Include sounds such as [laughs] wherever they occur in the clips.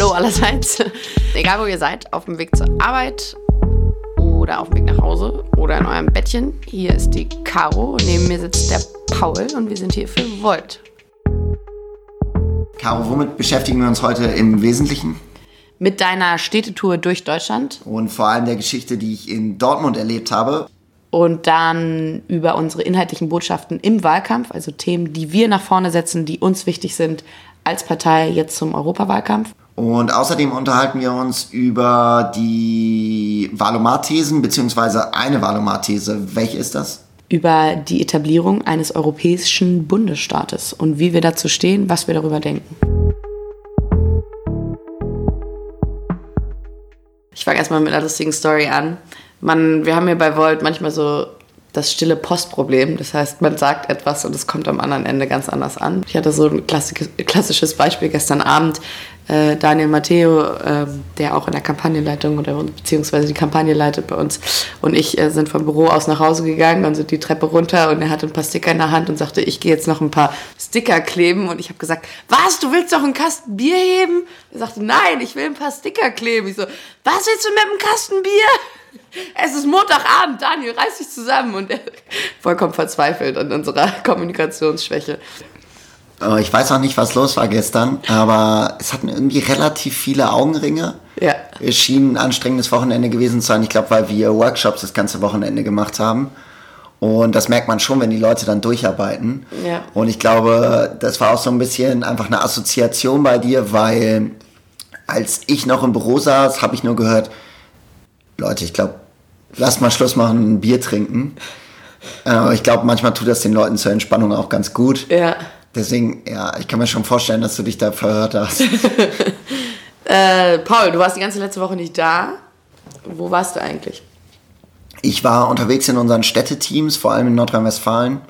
Hallo allerseits. [laughs] Egal wo ihr seid, auf dem Weg zur Arbeit oder auf dem Weg nach Hause oder in eurem Bettchen, hier ist die Caro, neben mir sitzt der Paul und wir sind hier für Volt. Caro, womit beschäftigen wir uns heute im Wesentlichen? Mit deiner Städtetour durch Deutschland. Und vor allem der Geschichte, die ich in Dortmund erlebt habe. Und dann über unsere inhaltlichen Botschaften im Wahlkampf, also Themen, die wir nach vorne setzen, die uns wichtig sind als Partei jetzt zum Europawahlkampf. Und außerdem unterhalten wir uns über die Valomat-Thesen, beziehungsweise eine Valomat-These. Welche ist das? Über die Etablierung eines europäischen Bundesstaates und wie wir dazu stehen, was wir darüber denken. Ich fange erstmal mit einer lustigen Story an. Man, wir haben ja bei Volt manchmal so das stille Postproblem. Das heißt, man sagt etwas und es kommt am anderen Ende ganz anders an. Ich hatte so ein klassisches Beispiel gestern Abend. Äh, Daniel Matteo, äh, der auch in der Kampagnenleitung oder beziehungsweise die Kampagne leitet bei uns, und ich äh, sind vom Büro aus nach Hause gegangen und sind die Treppe runter und er hatte ein paar Sticker in der Hand und sagte, ich gehe jetzt noch ein paar Sticker kleben. Und ich habe gesagt, was, du willst doch einen Kasten Bier heben? Er sagte, nein, ich will ein paar Sticker kleben. Ich so, was willst du mit einem Kasten Bier? Es ist Montagabend, Daniel, reiß dich zusammen. Und er vollkommen verzweifelt an unserer Kommunikationsschwäche. Oh, ich weiß auch nicht, was los war gestern, aber es hatten irgendwie relativ viele Augenringe. Ja. Es schien ein anstrengendes Wochenende gewesen zu sein. Ich glaube, weil wir Workshops das ganze Wochenende gemacht haben. Und das merkt man schon, wenn die Leute dann durcharbeiten. Ja. Und ich glaube, das war auch so ein bisschen einfach eine Assoziation bei dir, weil als ich noch im Büro saß, habe ich nur gehört, Leute, ich glaube, lass mal Schluss machen, ein Bier trinken. Aber ich glaube, manchmal tut das den Leuten zur Entspannung auch ganz gut. Ja. Deswegen, ja, ich kann mir schon vorstellen, dass du dich da verhört hast. [laughs] äh, Paul, du warst die ganze letzte Woche nicht da. Wo warst du eigentlich? Ich war unterwegs in unseren Städteteams, vor allem in Nordrhein-Westfalen,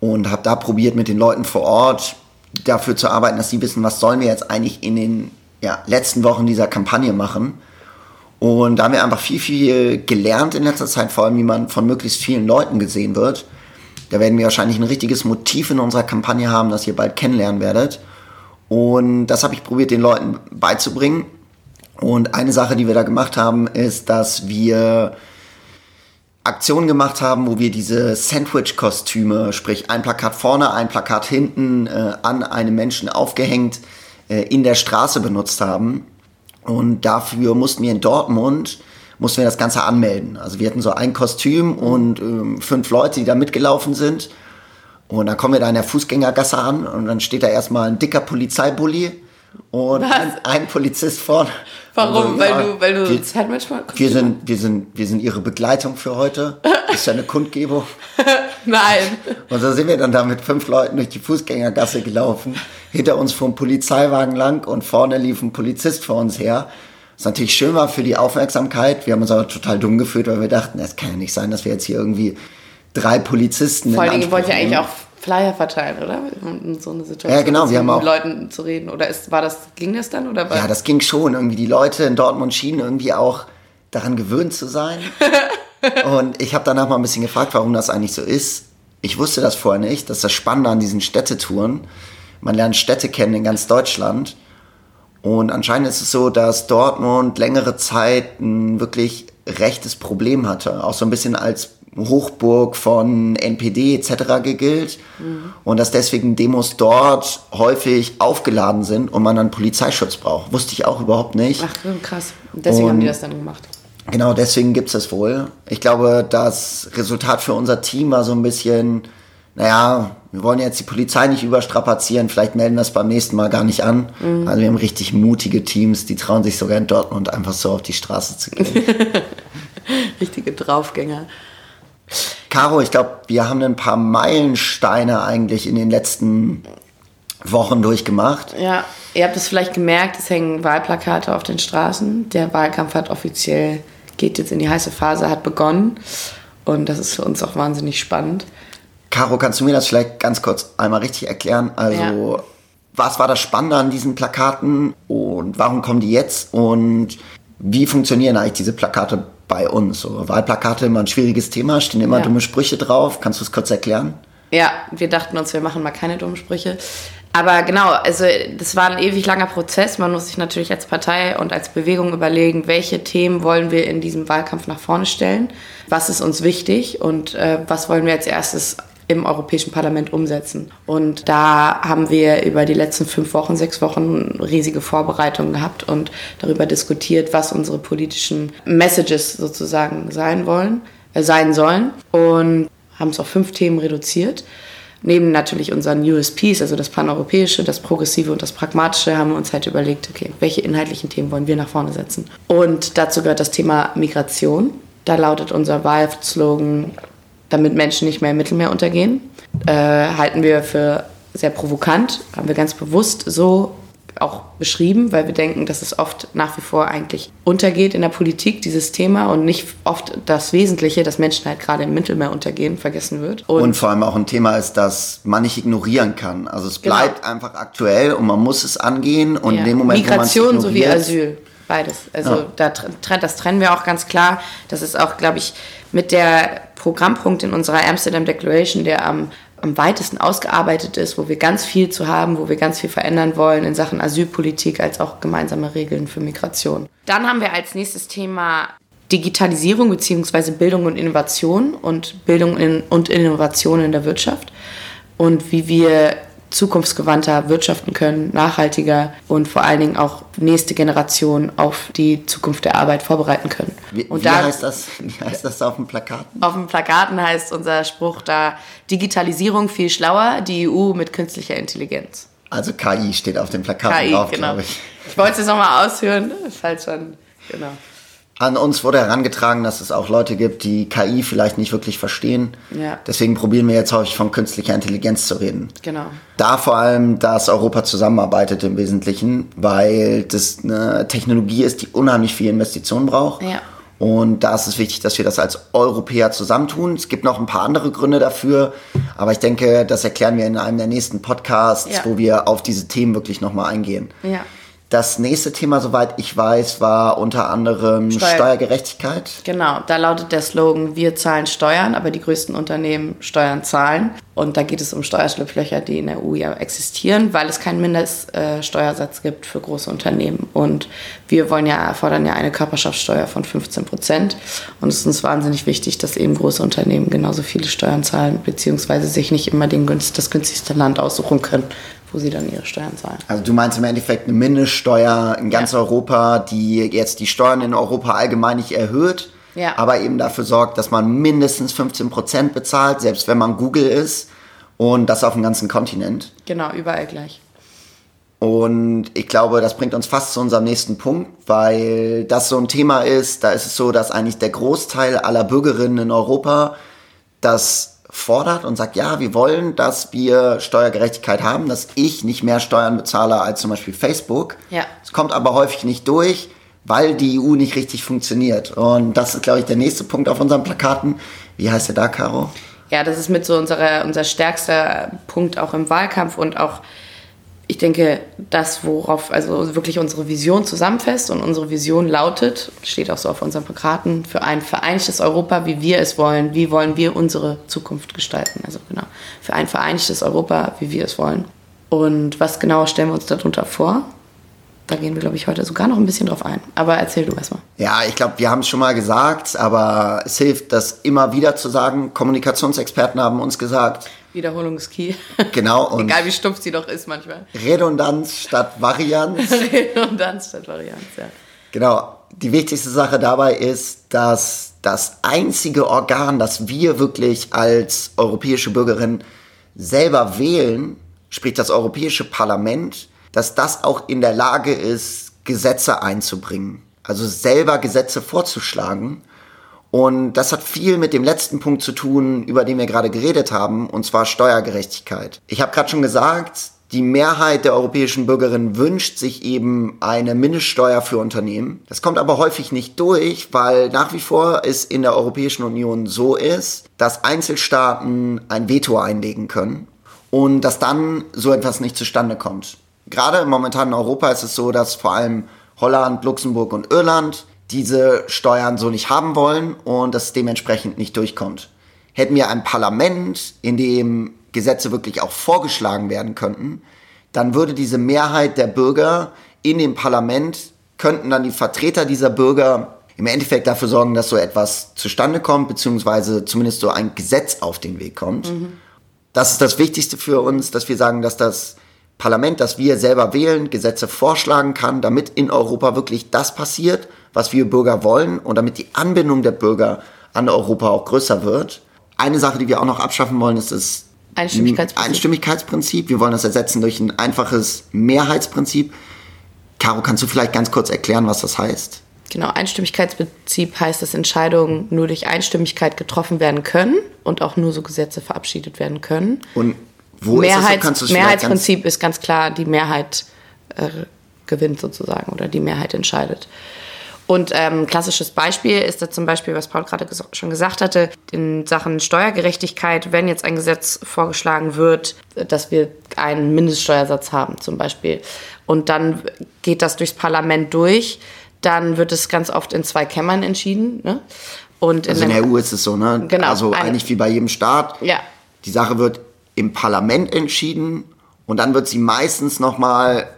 und habe da probiert, mit den Leuten vor Ort dafür zu arbeiten, dass sie wissen, was sollen wir jetzt eigentlich in den ja, letzten Wochen dieser Kampagne machen. Und da haben wir einfach viel, viel gelernt in letzter Zeit, vor allem wie man von möglichst vielen Leuten gesehen wird. Da werden wir wahrscheinlich ein richtiges Motiv in unserer Kampagne haben, das ihr bald kennenlernen werdet. Und das habe ich probiert, den Leuten beizubringen. Und eine Sache, die wir da gemacht haben, ist, dass wir Aktionen gemacht haben, wo wir diese Sandwich-Kostüme, sprich ein Plakat vorne, ein Plakat hinten äh, an einem Menschen aufgehängt, äh, in der Straße benutzt haben. Und dafür mussten wir in Dortmund mussten wir das Ganze anmelden. Also wir hatten so ein Kostüm und ähm, fünf Leute, die da mitgelaufen sind. Und dann kommen wir da in der Fußgängergasse an und dann steht da erstmal ein dicker Polizeibully und ein, ein, Polizist vorne. Warum? Also, weil, ja, du, weil du wir, Sandwich wir sind, wir sind, wir sind ihre Begleitung für heute. [laughs] Ist ja eine Kundgebung. [laughs] Nein. Und so sind wir dann da mit fünf Leuten durch die Fußgängergasse gelaufen. Hinter uns fuhr ein Polizeiwagen lang und vorne lief ein Polizist vor uns her. Was natürlich schön war für die Aufmerksamkeit. Wir haben uns aber total dumm gefühlt, weil wir dachten, es kann ja nicht sein, dass wir jetzt hier irgendwie drei Polizisten. Vor allem, ihr wollt ja eigentlich auch Flyer verteilen, oder? Um so eine Situation ja, genau, wir haben mit Leuten zu reden. Oder ist, war das, ging das dann? Oder ja, das ging schon. Irgendwie die Leute in Dortmund schienen irgendwie auch daran gewöhnt zu sein. [laughs] und ich habe danach mal ein bisschen gefragt, warum das eigentlich so ist. Ich wusste das vorher nicht. Das ist das Spannende an diesen Städtetouren. Man lernt Städte kennen in ganz Deutschland. Und anscheinend ist es so, dass Dortmund längere Zeit ein wirklich rechtes Problem hatte. Auch so ein bisschen als Hochburg von NPD etc. gilt. Mhm. Und dass deswegen Demos dort häufig aufgeladen sind und man dann Polizeischutz braucht. Wusste ich auch überhaupt nicht. Ach, krass. Deswegen und haben die das dann gemacht. Genau, deswegen gibt es das wohl. Ich glaube, das Resultat für unser Team war so ein bisschen, naja, wir wollen jetzt die Polizei nicht überstrapazieren, vielleicht melden das beim nächsten Mal gar nicht an. Mhm. Also wir haben richtig mutige Teams, die trauen sich sogar in Dortmund einfach so auf die Straße zu gehen. [laughs] Richtige Draufgänger. Caro, ich glaube, wir haben ein paar Meilensteine eigentlich in den letzten Wochen durchgemacht. Ja, ihr habt es vielleicht gemerkt, es hängen Wahlplakate auf den Straßen. Der Wahlkampf hat offiziell, geht jetzt in die heiße Phase, hat begonnen. Und das ist für uns auch wahnsinnig spannend. Caro, kannst du mir das vielleicht ganz kurz einmal richtig erklären? Also, ja. was war das Spannende an diesen Plakaten und warum kommen die jetzt und wie funktionieren eigentlich diese Plakate bei uns? So, Wahlplakate immer ein schwieriges Thema, stehen immer ja. dumme Sprüche drauf. Kannst du es kurz erklären? Ja, wir dachten uns, wir machen mal keine dummen Sprüche. Aber genau, also das war ein ewig langer Prozess. Man muss sich natürlich als Partei und als Bewegung überlegen, welche Themen wollen wir in diesem Wahlkampf nach vorne stellen, was ist uns wichtig und äh, was wollen wir als erstes im Europäischen Parlament umsetzen. Und da haben wir über die letzten fünf Wochen, sechs Wochen riesige Vorbereitungen gehabt und darüber diskutiert, was unsere politischen Messages sozusagen sein wollen, äh, sein sollen. Und haben es auf fünf Themen reduziert. Neben natürlich unseren USPs, also das Paneuropäische, das Progressive und das Pragmatische, haben wir uns halt überlegt, okay, welche inhaltlichen Themen wollen wir nach vorne setzen. Und dazu gehört das Thema Migration. Da lautet unser Wahlslogan, damit Menschen nicht mehr im Mittelmeer untergehen. Äh, halten wir für sehr provokant, haben wir ganz bewusst so auch beschrieben, weil wir denken, dass es oft nach wie vor eigentlich untergeht in der Politik, dieses Thema, und nicht oft das Wesentliche, dass Menschen halt gerade im Mittelmeer untergehen, vergessen wird. Und, und vor allem auch ein Thema ist, dass man nicht ignorieren kann. Also es genau. bleibt genau. einfach aktuell und man muss es angehen und ja. in dem Moment, Migration sowie Asyl. Beides. Also ja. da das trennen wir auch ganz klar. Das ist auch, glaube ich, mit der Programmpunkt in unserer Amsterdam Declaration, der am am weitesten ausgearbeitet ist, wo wir ganz viel zu haben, wo wir ganz viel verändern wollen in Sachen Asylpolitik als auch gemeinsame Regeln für Migration. Dann haben wir als nächstes Thema Digitalisierung bzw. Bildung und Innovation und Bildung und Innovation in der Wirtschaft und wie wir zukunftsgewandter wirtschaften können, nachhaltiger und vor allen Dingen auch nächste Generation auf die Zukunft der Arbeit vorbereiten können. Wie, und wie da, heißt das? Wie heißt das auf dem Plakaten? Auf dem Plakaten heißt unser Spruch da Digitalisierung viel schlauer, die EU mit künstlicher Intelligenz. Also KI steht auf dem Plakaten KI, drauf, genau. ich. Ich wollte es jetzt nochmal ausführen, falls schon, genau. An uns wurde herangetragen, dass es auch Leute gibt, die KI vielleicht nicht wirklich verstehen. Ja. Deswegen probieren wir jetzt häufig von künstlicher Intelligenz zu reden. Genau. Da vor allem, dass Europa zusammenarbeitet im Wesentlichen, weil das eine Technologie ist, die unheimlich viel Investitionen braucht. Ja. Und da ist es wichtig, dass wir das als Europäer zusammentun. Es gibt noch ein paar andere Gründe dafür, aber ich denke, das erklären wir in einem der nächsten Podcasts, ja. wo wir auf diese Themen wirklich nochmal eingehen. Ja. Das nächste Thema, soweit ich weiß, war unter anderem Steuer Steuergerechtigkeit. Genau, da lautet der Slogan, wir zahlen Steuern, aber die größten Unternehmen Steuern zahlen. Und da geht es um Steuerschlupflöcher, die in der EU ja existieren, weil es keinen Mindeststeuersatz gibt für große Unternehmen. Und wir wollen ja, fordern ja eine Körperschaftssteuer von 15 Prozent. Und es ist uns wahnsinnig wichtig, dass eben große Unternehmen genauso viele Steuern zahlen, beziehungsweise sich nicht immer den, das günstigste Land aussuchen können wo sie dann ihre Steuern zahlen. Also du meinst im Endeffekt eine Mindeststeuer in ganz ja. Europa, die jetzt die Steuern in Europa allgemein nicht erhöht, ja. aber eben dafür sorgt, dass man mindestens 15 Prozent bezahlt, selbst wenn man Google ist und das auf dem ganzen Kontinent. Genau, überall gleich. Und ich glaube, das bringt uns fast zu unserem nächsten Punkt, weil das so ein Thema ist, da ist es so, dass eigentlich der Großteil aller Bürgerinnen in Europa das fordert und sagt, ja, wir wollen, dass wir Steuergerechtigkeit haben, dass ich nicht mehr Steuern bezahle als zum Beispiel Facebook. Ja. Es kommt aber häufig nicht durch, weil die EU nicht richtig funktioniert. Und das ist, glaube ich, der nächste Punkt auf unseren Plakaten. Wie heißt der da, Caro? Ja, das ist mit so unserer, unser stärkster Punkt auch im Wahlkampf und auch ich denke, das, worauf also wirklich unsere Vision zusammenfasst und unsere Vision lautet, steht auch so auf unseren Plakaten, für ein vereinigtes Europa, wie wir es wollen, wie wollen wir unsere Zukunft gestalten. Also genau, für ein vereinigtes Europa, wie wir es wollen. Und was genau stellen wir uns darunter vor? Da gehen wir, glaube ich, heute sogar noch ein bisschen drauf ein. Aber erzähl du erstmal. Ja, ich glaube, wir haben es schon mal gesagt, aber es hilft, das immer wieder zu sagen. Kommunikationsexperten haben uns gesagt, Wiederholung ist key. Genau. [laughs] Egal wie stumpf sie doch ist manchmal. Redundanz statt Varianz. [laughs] Redundanz statt Varianz, ja. Genau. Die wichtigste Sache dabei ist, dass das einzige Organ, das wir wirklich als europäische Bürgerin selber wählen, sprich das Europäische Parlament, dass das auch in der Lage ist, Gesetze einzubringen. Also selber Gesetze vorzuschlagen und das hat viel mit dem letzten Punkt zu tun, über den wir gerade geredet haben, und zwar Steuergerechtigkeit. Ich habe gerade schon gesagt, die Mehrheit der europäischen Bürgerinnen wünscht sich eben eine Mindeststeuer für Unternehmen. Das kommt aber häufig nicht durch, weil nach wie vor es in der Europäischen Union so ist, dass Einzelstaaten ein Veto einlegen können und dass dann so etwas nicht zustande kommt. Gerade momentan in Europa ist es so, dass vor allem Holland, Luxemburg und Irland diese Steuern so nicht haben wollen und das dementsprechend nicht durchkommt. Hätten wir ein Parlament, in dem Gesetze wirklich auch vorgeschlagen werden könnten, dann würde diese Mehrheit der Bürger in dem Parlament, könnten dann die Vertreter dieser Bürger im Endeffekt dafür sorgen, dass so etwas zustande kommt, beziehungsweise zumindest so ein Gesetz auf den Weg kommt. Mhm. Das ist das Wichtigste für uns, dass wir sagen, dass das Parlament, das wir selber wählen, Gesetze vorschlagen kann, damit in Europa wirklich das passiert, was wir Bürger wollen und damit die Anbindung der Bürger an Europa auch größer wird. Eine Sache, die wir auch noch abschaffen wollen, ist das Einstimmigkeitsprinzip. Einstimmigkeitsprinzip. Wir wollen das ersetzen durch ein einfaches Mehrheitsprinzip. Caro, kannst du vielleicht ganz kurz erklären, was das heißt? Genau, Einstimmigkeitsprinzip heißt, dass Entscheidungen nur durch Einstimmigkeit getroffen werden können und auch nur so Gesetze verabschiedet werden können. Und wo Mehrheits, ist das? Mehrheitsprinzip ist ganz klar, die Mehrheit äh, gewinnt sozusagen oder die Mehrheit entscheidet. Und ähm, klassisches Beispiel ist da zum Beispiel, was Paul gerade ges schon gesagt hatte, in Sachen Steuergerechtigkeit, wenn jetzt ein Gesetz vorgeschlagen wird, dass wir einen Mindeststeuersatz haben zum Beispiel. Und dann geht das durchs Parlament durch, dann wird es ganz oft in zwei Kämmern entschieden. Ne? Und also in, in der EU ist es so, ne? Genau. Also eigentlich wie bei jedem Staat. Ja. Die Sache wird im Parlament entschieden und dann wird sie meistens nochmal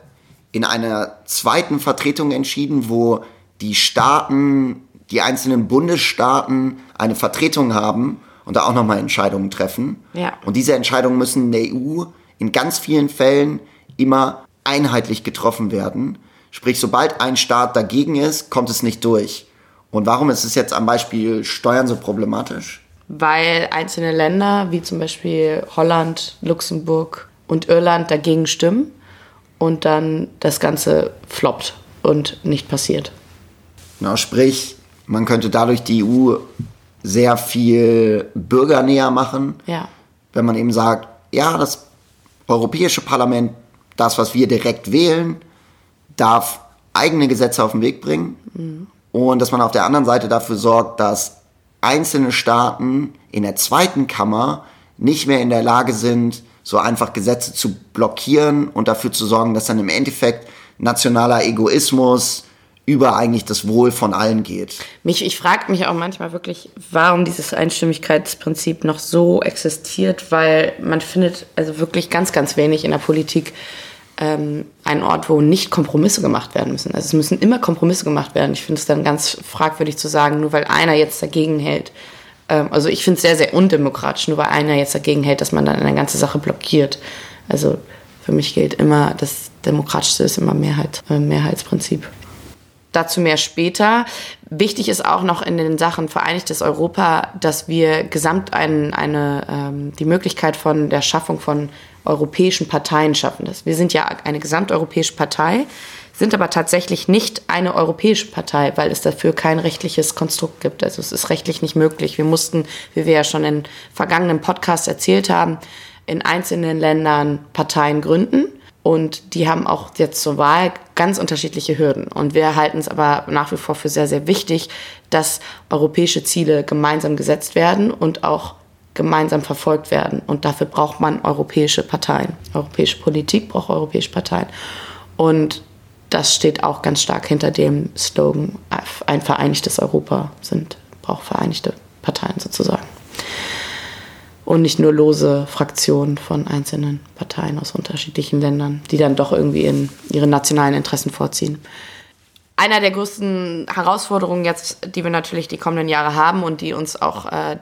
in einer zweiten Vertretung entschieden, wo die Staaten, die einzelnen Bundesstaaten eine Vertretung haben und da auch nochmal Entscheidungen treffen. Ja. Und diese Entscheidungen müssen in der EU in ganz vielen Fällen immer einheitlich getroffen werden. Sprich, sobald ein Staat dagegen ist, kommt es nicht durch. Und warum ist es jetzt am Beispiel Steuern so problematisch? Weil einzelne Länder, wie zum Beispiel Holland, Luxemburg und Irland, dagegen stimmen und dann das Ganze floppt und nicht passiert. Na, sprich, man könnte dadurch die EU sehr viel bürgernäher machen. Ja. Wenn man eben sagt, ja, das Europäische Parlament, das, was wir direkt wählen, darf eigene Gesetze auf den Weg bringen. Mhm. Und dass man auf der anderen Seite dafür sorgt, dass einzelne Staaten in der zweiten Kammer nicht mehr in der Lage sind, so einfach Gesetze zu blockieren und dafür zu sorgen, dass dann im Endeffekt nationaler Egoismus über eigentlich das Wohl von allen geht. Mich, ich frage mich auch manchmal wirklich, warum dieses Einstimmigkeitsprinzip noch so existiert, weil man findet also wirklich ganz, ganz wenig in der Politik ähm, einen Ort, wo nicht Kompromisse gemacht werden müssen. Also es müssen immer Kompromisse gemacht werden. Ich finde es dann ganz fragwürdig zu sagen, nur weil einer jetzt dagegen hält. Ähm, also ich finde es sehr, sehr undemokratisch, nur weil einer jetzt dagegen hält, dass man dann eine ganze Sache blockiert. Also für mich gilt immer, das Demokratischste ist immer Mehrheit, äh, Mehrheitsprinzip. Dazu mehr später. Wichtig ist auch noch in den Sachen Vereinigtes Europa, dass wir gesamt ein, eine, ähm, die Möglichkeit von der Schaffung von europäischen Parteien schaffen. Das. Wir sind ja eine gesamteuropäische Partei, sind aber tatsächlich nicht eine europäische Partei, weil es dafür kein rechtliches Konstrukt gibt. Also es ist rechtlich nicht möglich. Wir mussten, wie wir ja schon in vergangenen Podcasts erzählt haben, in einzelnen Ländern Parteien gründen und die haben auch jetzt zur Wahl ganz unterschiedliche Hürden. Und wir halten es aber nach wie vor für sehr, sehr wichtig, dass europäische Ziele gemeinsam gesetzt werden und auch gemeinsam verfolgt werden. Und dafür braucht man europäische Parteien. Europäische Politik braucht europäische Parteien. Und das steht auch ganz stark hinter dem Slogan, ein vereinigtes Europa sind, braucht vereinigte Parteien sozusagen und nicht nur lose Fraktionen von einzelnen Parteien aus unterschiedlichen Ländern, die dann doch irgendwie in ihre nationalen Interessen vorziehen. Einer der größten Herausforderungen jetzt, die wir natürlich die kommenden Jahre haben und die uns auch äh,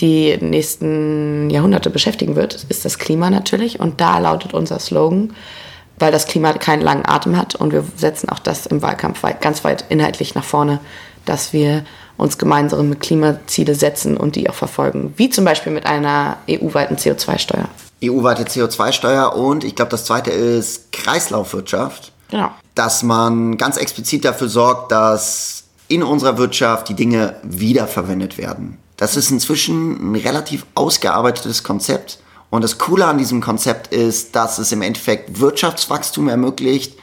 die nächsten Jahrhunderte beschäftigen wird, ist das Klima natürlich. Und da lautet unser Slogan, weil das Klima keinen langen Atem hat und wir setzen auch das im Wahlkampf ganz weit inhaltlich nach vorne, dass wir uns gemeinsame Klimaziele setzen und die auch verfolgen. Wie zum Beispiel mit einer EU-weiten CO2-Steuer. EU-weite CO2-Steuer und ich glaube, das zweite ist Kreislaufwirtschaft. Genau. Dass man ganz explizit dafür sorgt, dass in unserer Wirtschaft die Dinge wiederverwendet werden. Das ist inzwischen ein relativ ausgearbeitetes Konzept. Und das Coole an diesem Konzept ist, dass es im Endeffekt Wirtschaftswachstum ermöglicht,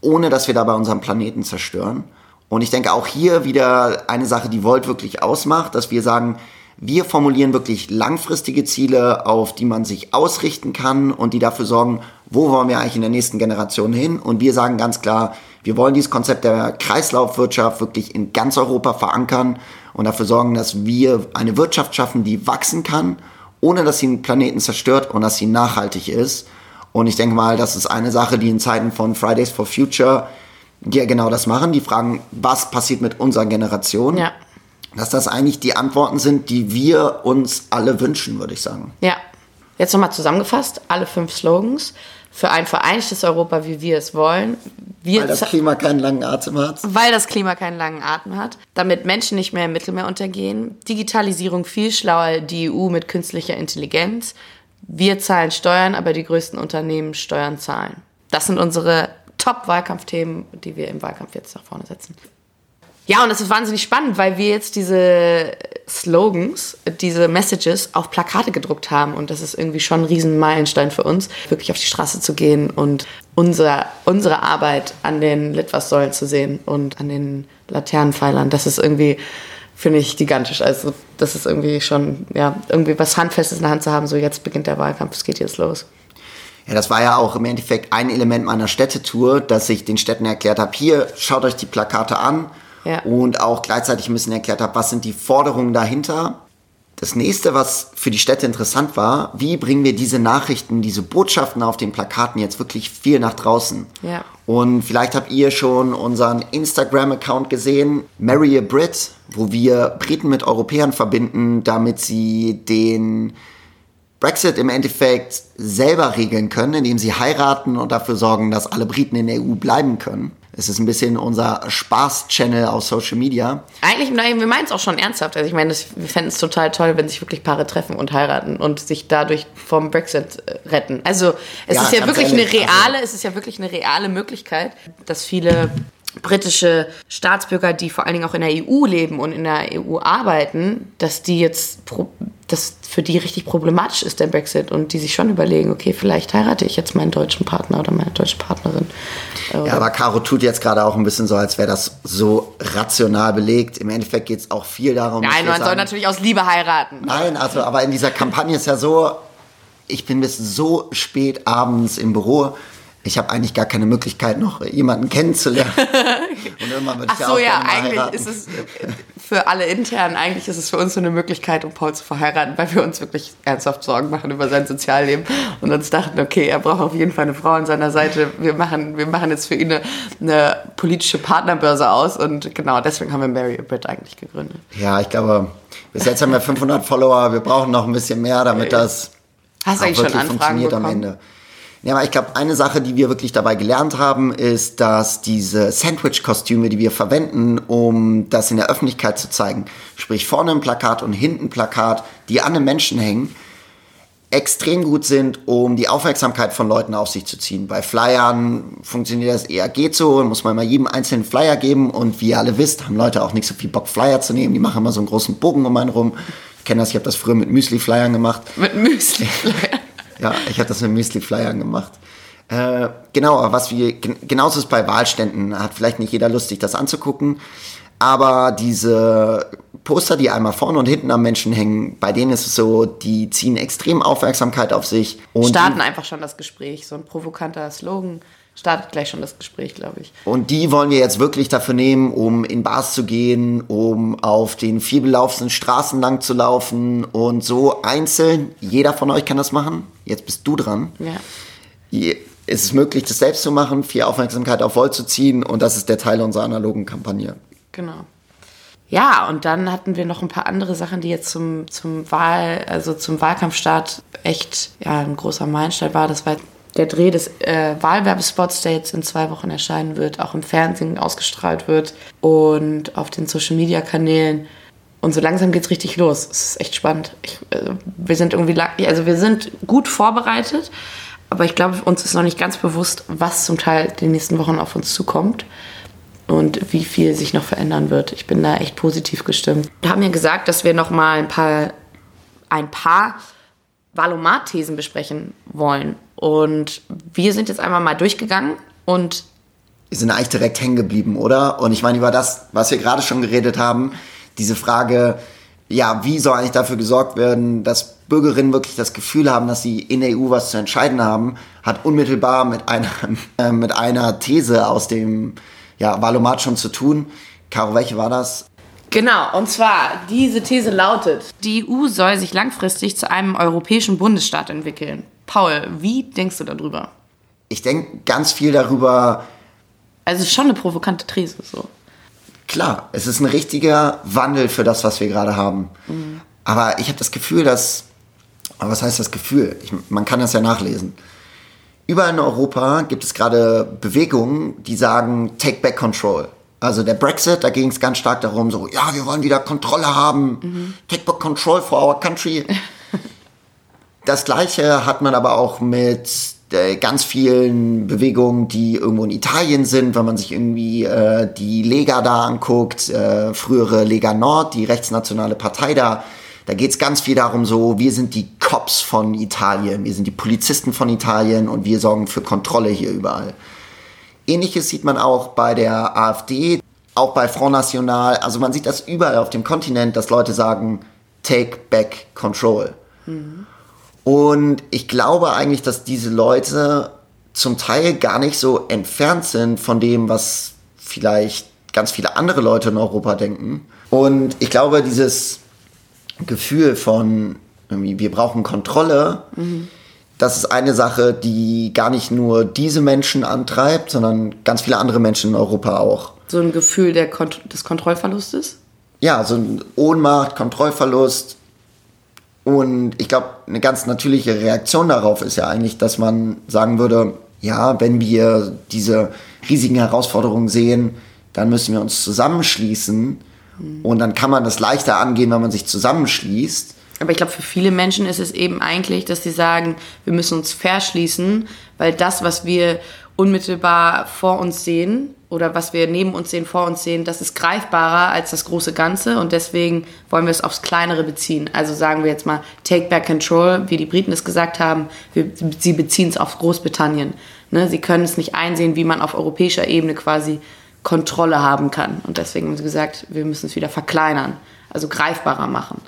ohne dass wir dabei unseren Planeten zerstören. Und ich denke auch hier wieder eine Sache, die Volt wirklich ausmacht, dass wir sagen, wir formulieren wirklich langfristige Ziele, auf die man sich ausrichten kann und die dafür sorgen, wo wollen wir eigentlich in der nächsten Generation hin? Und wir sagen ganz klar, wir wollen dieses Konzept der Kreislaufwirtschaft wirklich in ganz Europa verankern und dafür sorgen, dass wir eine Wirtschaft schaffen, die wachsen kann ohne dass sie den Planeten zerstört und dass sie nachhaltig ist. Und ich denke mal, das ist eine Sache, die in Zeiten von Fridays for Future die ja genau das machen. Die fragen, was passiert mit unserer Generation? Ja. Dass das eigentlich die Antworten sind, die wir uns alle wünschen, würde ich sagen. Ja. Jetzt nochmal zusammengefasst, alle fünf Slogans. Für ein vereinigtes Europa, wie wir es wollen. Wir Weil das Klima keinen langen Atem hat. Weil das Klima keinen langen Atem hat. Damit Menschen nicht mehr im Mittelmeer untergehen. Digitalisierung viel schlauer, die EU mit künstlicher Intelligenz. Wir zahlen Steuern, aber die größten Unternehmen Steuern zahlen. Das sind unsere Top-Wahlkampfthemen, die wir im Wahlkampf jetzt nach vorne setzen. Ja, und es ist wahnsinnig spannend, weil wir jetzt diese Slogans, diese Messages auf Plakate gedruckt haben. Und das ist irgendwie schon ein riesen Meilenstein für uns, wirklich auf die Straße zu gehen und unser, unsere Arbeit an den Litwas-Säulen zu sehen und an den Laternenpfeilern. Das ist irgendwie, finde ich, gigantisch. Also das ist irgendwie schon, ja, irgendwie was Handfestes in der Hand zu haben. So, jetzt beginnt der Wahlkampf, es geht jetzt los. Ja, das war ja auch im Endeffekt ein Element meiner Städtetour, dass ich den Städten erklärt habe, hier, schaut euch die Plakate an Ja. und auch gleichzeitig ein bisschen erklärt habe, was sind die Forderungen dahinter. Das nächste, was für die Städte interessant war, wie bringen wir diese Nachrichten, diese Botschaften auf den Plakaten jetzt wirklich viel nach draußen? Ja. Und vielleicht habt ihr schon unseren Instagram-Account gesehen, Marry a Brit, wo wir Briten mit Europäern verbinden, damit sie den Brexit im Endeffekt selber regeln können, indem sie heiraten und dafür sorgen, dass alle Briten in der EU bleiben können. Es ist ein bisschen unser Spaß-Channel auf Social Media. Eigentlich, nein, wir meinen es auch schon ernsthaft. Also ich meine, wir fänden es total toll, wenn sich wirklich Paare treffen und heiraten und sich dadurch vom Brexit äh, retten. Also es Ja, ist ja wirklich ehrlich, eine reale, es ist ja wirklich eine reale Möglichkeit, dass viele britische Staatsbürger, die vor allen Dingen auch in der EU leben und in der EU arbeiten, dass die jetzt, dass für die richtig problematisch ist der Brexit und die sich schon überlegen, okay, vielleicht heirate ich jetzt meinen deutschen Partner oder meine deutsche Partnerin. Ja, aber Caro tut jetzt gerade auch ein bisschen so, als wäre das so rational belegt. Im Endeffekt geht es auch viel darum. dass Nein, man soll sagen- natürlich aus Liebe heiraten. Nein, also, aber in dieser Kampagne ist ja so, ich bin bis so spät abends im Büro. Ich habe eigentlich gar keine Möglichkeit, noch jemanden kennenzulernen. [laughs] Und irgendwann würde Ach ich ja so, auch ja, gerne mal eigentlich heiraten. ist es äh, für alle intern, eigentlich ist es für uns so eine Möglichkeit, um Paul zu verheiraten, weil wir uns wirklich ernsthaft Sorgen machen über sein Sozialleben und uns dachten, okay, er braucht auf jeden Fall eine Frau an seiner Seite. Wir machen, wir machen jetzt für ihn eine, eine politische Partnerbörse aus und genau deswegen haben wir Mary a Brit eigentlich gegründet. Ja, ich glaube, bis jetzt haben wir 500 Follower. Wir brauchen noch ein bisschen mehr, damit das Hast auch eigentlich schon wirklich Anfragen funktioniert bekommen? am Ende. Ja, aber ich glaube, eine Sache, die wir wirklich dabei gelernt haben, ist, dass diese Sandwich-Kostüme, die wir verwenden, um das in der Öffentlichkeit zu zeigen, sprich vorne ein Plakat und hinten ein Plakat, die an einem Menschen hängen, extrem gut sind, um die Aufmerksamkeit von Leuten auf sich zu ziehen. Bei Flyern funktioniert das eher geht so, muss man mal jedem einzelnen Flyer geben und wie ihr alle wisst, haben Leute auch nicht so viel Bock, Flyer zu nehmen. Die machen immer so einen großen Bogen um einen rum. Ich kenne das, ich habe das früher mit Müsli-Flyern gemacht. Mit Müsli. Ja, ich habe das mit Müsli-Flyern gemacht. Äh, genau, aber was wir, gen- genauso ist bei Wahlständen, hat vielleicht nicht jeder Lust, sich das anzugucken, aber diese Poster, die einmal vorne und hinten am Menschen hängen, bei denen ist es so, die ziehen extrem Aufmerksamkeit auf sich. Und Starten einfach schon das Gespräch. So ein provokanter Slogan startet gleich schon das Gespräch, glaube ich. Und die wollen wir jetzt wirklich dafür nehmen, um in Bars zu gehen, um auf den vielbelaufenen Straßen lang zu laufen und so einzeln. Jeder von euch kann das machen. Jetzt bist du dran. Ja. Es ist möglich, das selbst zu machen, viel Aufmerksamkeit auf Volt zu ziehen und das ist der Teil unserer analogen Kampagne. Genau. Ja, und dann hatten wir noch ein paar andere Sachen, die jetzt zum, zum Wahl, also zum Wahlkampfstart echt ja, ein großer Meilenstein war. Das war der Dreh des äh, Wahlwerbespots, der jetzt in zwei Wochen erscheinen wird, auch im Fernsehen ausgestrahlt wird und auf den Social Media Kanälen. Und so langsam geht's richtig los. Es ist echt spannend. Ich, äh, wir sind irgendwie, also wir sind gut vorbereitet, aber ich glaube, uns ist noch nicht ganz bewusst, was zum Teil die nächsten Wochen auf uns zukommt und wie viel sich noch verändern wird. Ich bin da echt positiv gestimmt. Wir haben ja gesagt, dass wir noch mal ein paar, ein paar Valomat-Thesen besprechen wollen. Und wir sind jetzt einmal mal durchgegangen und Wir sind eigentlich direkt hängen geblieben, oder? Und ich meine, über das, was wir gerade schon geredet haben, diese Frage, ja, wie soll eigentlich dafür gesorgt werden, dass Bürgerinnen wirklich das Gefühl haben, dass sie in der EU was zu entscheiden haben, hat unmittelbar mit einer, [laughs] äh, mit einer These aus dem ja, Valomat schon zu tun. Caro, welche war das? Genau, und zwar, diese These lautet, die EU soll sich langfristig zu einem europäischen Bundesstaat entwickeln. Paul, wie denkst du darüber? Ich denke ganz viel darüber. Also schon eine provokante These so. Klar, es ist ein richtiger Wandel für das, was wir gerade haben. Mhm. Aber ich habe das Gefühl, dass. Aber was heißt das Gefühl? Ich, man kann das ja nachlesen. Überall in Europa gibt es gerade Bewegungen, die sagen, take back control. Also der Brexit, da ging es ganz stark darum, so, ja, wir wollen wieder Kontrolle haben, mhm. take back control for our country. [laughs] das gleiche hat man aber auch mit äh, ganz vielen Bewegungen, die irgendwo in Italien sind, wenn man sich irgendwie äh, die Lega da anguckt, äh, frühere Lega Nord, die rechtsnationale Partei da, da geht es ganz viel darum, so, wir sind die Cops von Italien, wir sind die Polizisten von Italien und wir sorgen für Kontrolle hier überall. Ähnliches sieht man auch bei der AfD, auch bei Front National. Also man sieht das überall auf dem Kontinent, dass Leute sagen, take back control. Mhm. Und ich glaube eigentlich, dass diese Leute zum Teil gar nicht so entfernt sind von dem, was vielleicht ganz viele andere Leute in Europa denken. Und ich glaube, dieses Gefühl von, wir brauchen Kontrolle, mhm das ist eine Sache, die gar nicht nur diese Menschen antreibt, sondern ganz viele andere Menschen in Europa auch. So ein Gefühl der Kont des Kontrollverlustes? Ja, so ein Ohnmacht, Kontrollverlust. Und ich glaube, eine ganz natürliche Reaktion darauf ist ja eigentlich, dass man sagen würde, ja, wenn wir diese riesigen Herausforderungen sehen, dann müssen wir uns zusammenschließen. Mhm. Und dann kann man das leichter angehen, wenn man sich zusammenschließt. Aber ich glaube, für viele Menschen ist es eben eigentlich, dass sie sagen, wir müssen uns verschließen, weil das, was wir unmittelbar vor uns sehen oder was wir neben uns sehen, vor uns sehen, das ist greifbarer als das große Ganze und deswegen wollen wir es aufs Kleinere beziehen. Also sagen wir jetzt mal Take Back Control, wie die Briten es gesagt haben, wir, sie beziehen es auf Großbritannien. Ne? Sie können es nicht einsehen, wie man auf europäischer Ebene quasi Kontrolle haben kann und deswegen haben sie gesagt, wir müssen es wieder verkleinern, also greifbarer machen.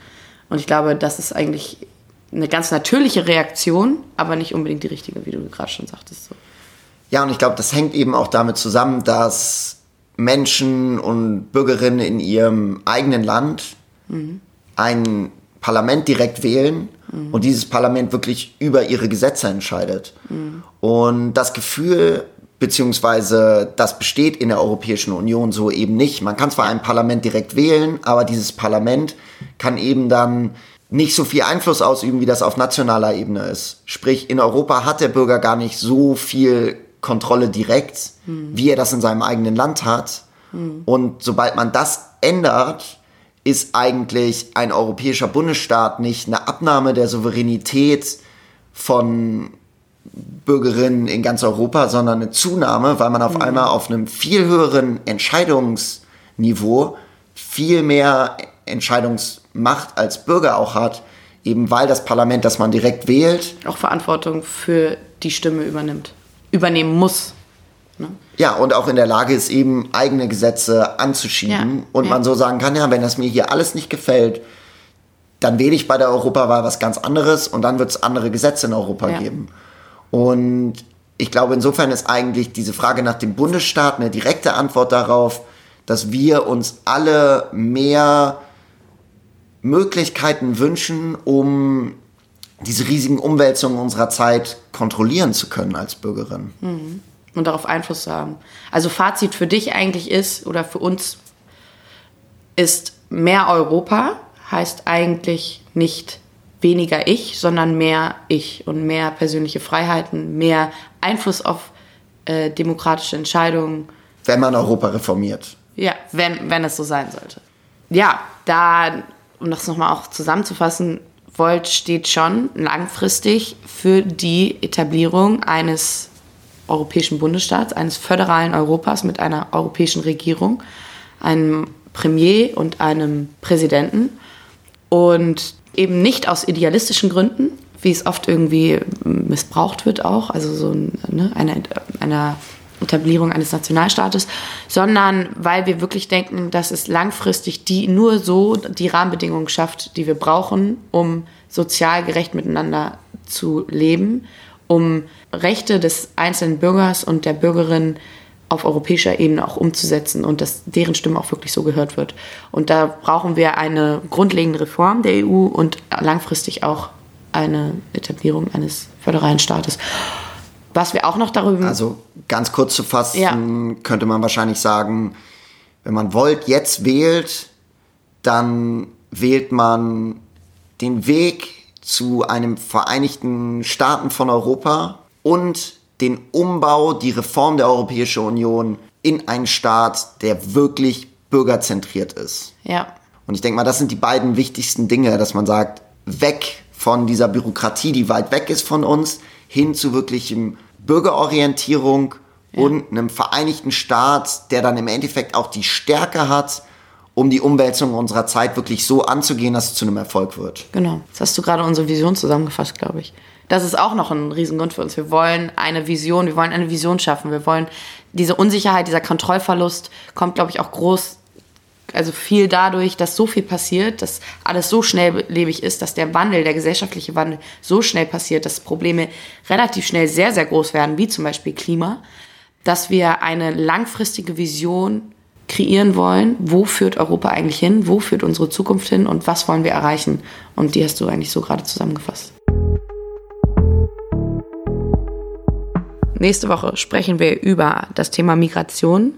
Und ich glaube, das ist eigentlich eine ganz natürliche Reaktion, aber nicht unbedingt die richtige, wie du gerade schon sagtest. So. Ja, und ich glaube, das hängt eben auch damit zusammen, dass Menschen und Bürgerinnen in ihrem eigenen Land mhm. ein Parlament direkt wählen mhm. und dieses Parlament wirklich über ihre Gesetze entscheidet. Mhm. Und das Gefühl, beziehungsweise das besteht in der Europäischen Union so eben nicht. Man kann zwar ein Parlament direkt wählen, aber dieses Parlament kann eben dann nicht so viel Einfluss ausüben, wie das auf nationaler Ebene ist. Sprich, in Europa hat der Bürger gar nicht so viel Kontrolle direkt, hm. wie er das in seinem eigenen Land hat. Hm. Und sobald man das ändert, ist eigentlich ein europäischer Bundesstaat nicht eine Abnahme der Souveränität von Bürgerinnen in ganz Europa, sondern eine Zunahme, weil man auf mhm. einmal auf einem viel höheren Entscheidungsniveau viel mehr Entscheidungsmacht als Bürger auch hat, eben weil das Parlament, das man direkt wählt, auch Verantwortung für die Stimme übernimmt, übernehmen muss. Ne? Ja, und auch in der Lage ist, eben eigene Gesetze anzuschieben ja, und ja. man so sagen kann, ja, wenn das mir hier alles nicht gefällt, dann wähle ich bei der Europawahl was ganz anderes und dann wird es andere Gesetze in Europa ja. geben. Und ich glaube, insofern ist eigentlich diese Frage nach dem Bundesstaat eine direkte Antwort darauf, dass wir uns alle mehr Möglichkeiten wünschen, um diese riesigen Umwälzungen unserer Zeit kontrollieren zu können als Bürgerin. Mhm. Und darauf Einfluss zu haben. Also Fazit für dich eigentlich ist, oder für uns ist mehr Europa heißt eigentlich nicht weniger ich, sondern mehr ich und mehr persönliche Freiheiten, mehr Einfluss auf äh, demokratische Entscheidungen. Wenn man Europa reformiert. Ja, wenn, wenn es so sein sollte. Ja, da, um das nochmal auch zusammenzufassen, Volt steht schon langfristig für die Etablierung eines europäischen Bundesstaats, eines föderalen Europas mit einer europäischen Regierung, einem Premier und einem Präsidenten. Und eben nicht aus idealistischen Gründen, wie es oft irgendwie missbraucht wird auch, also so ne, eine, einer Etablierung eines Nationalstaates, sondern weil wir wirklich denken, dass es langfristig die nur so die Rahmenbedingungen schafft, die wir brauchen, um sozial gerecht miteinander zu leben, um Rechte des einzelnen Bürgers und der Bürgerin auf europäischer Ebene auch umzusetzen und dass deren Stimme auch wirklich so gehört wird. Und da brauchen wir eine grundlegende Reform der EU und langfristig auch eine Etablierung eines föderalen Staates. Was wir auch noch darüber. Also ganz kurz zu fassen, ja. könnte man wahrscheinlich sagen, wenn man wollt, jetzt wählt, dann wählt man den Weg zu einem Vereinigten Staaten von Europa und den Umbau, die Reform der Europäischen Union in einen Staat, der wirklich bürgerzentriert ist. Ja. Und ich denke mal, das sind die beiden wichtigsten Dinge, dass man sagt, weg von dieser Bürokratie, die weit weg ist von uns, hin zu wirklichem Bürgerorientierung ja. und einem vereinigten Staat, der dann im Endeffekt auch die Stärke hat, um die Umwälzung unserer Zeit wirklich so anzugehen, dass es zu einem Erfolg wird. Genau. Das hast du gerade unsere Vision zusammengefasst, glaube ich. Das ist auch noch ein Riesengrund für uns. Wir wollen eine Vision, wir wollen eine Vision schaffen. Wir wollen diese Unsicherheit, dieser Kontrollverlust kommt, glaube ich, auch groß, also viel dadurch, dass so viel passiert, dass alles so schnelllebig ist, dass der Wandel, der gesellschaftliche Wandel so schnell passiert, dass Probleme relativ schnell sehr, sehr groß werden, wie zum Beispiel Klima, dass wir eine langfristige Vision kreieren wollen, wo führt Europa eigentlich hin, wo führt unsere Zukunft hin und was wollen wir erreichen. Und die hast du eigentlich so gerade zusammengefasst. Nächste Woche sprechen wir über das Thema Migration,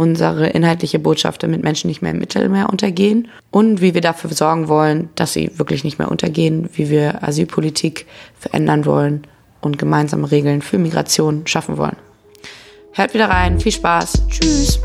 unsere inhaltliche Botschaft, damit Menschen nicht mehr im Mittelmeer untergehen und wie wir dafür sorgen wollen, dass sie wirklich nicht mehr untergehen, wie wir Asylpolitik verändern wollen und gemeinsame Regeln für Migration schaffen wollen. Hört wieder rein, viel Spaß, tschüss.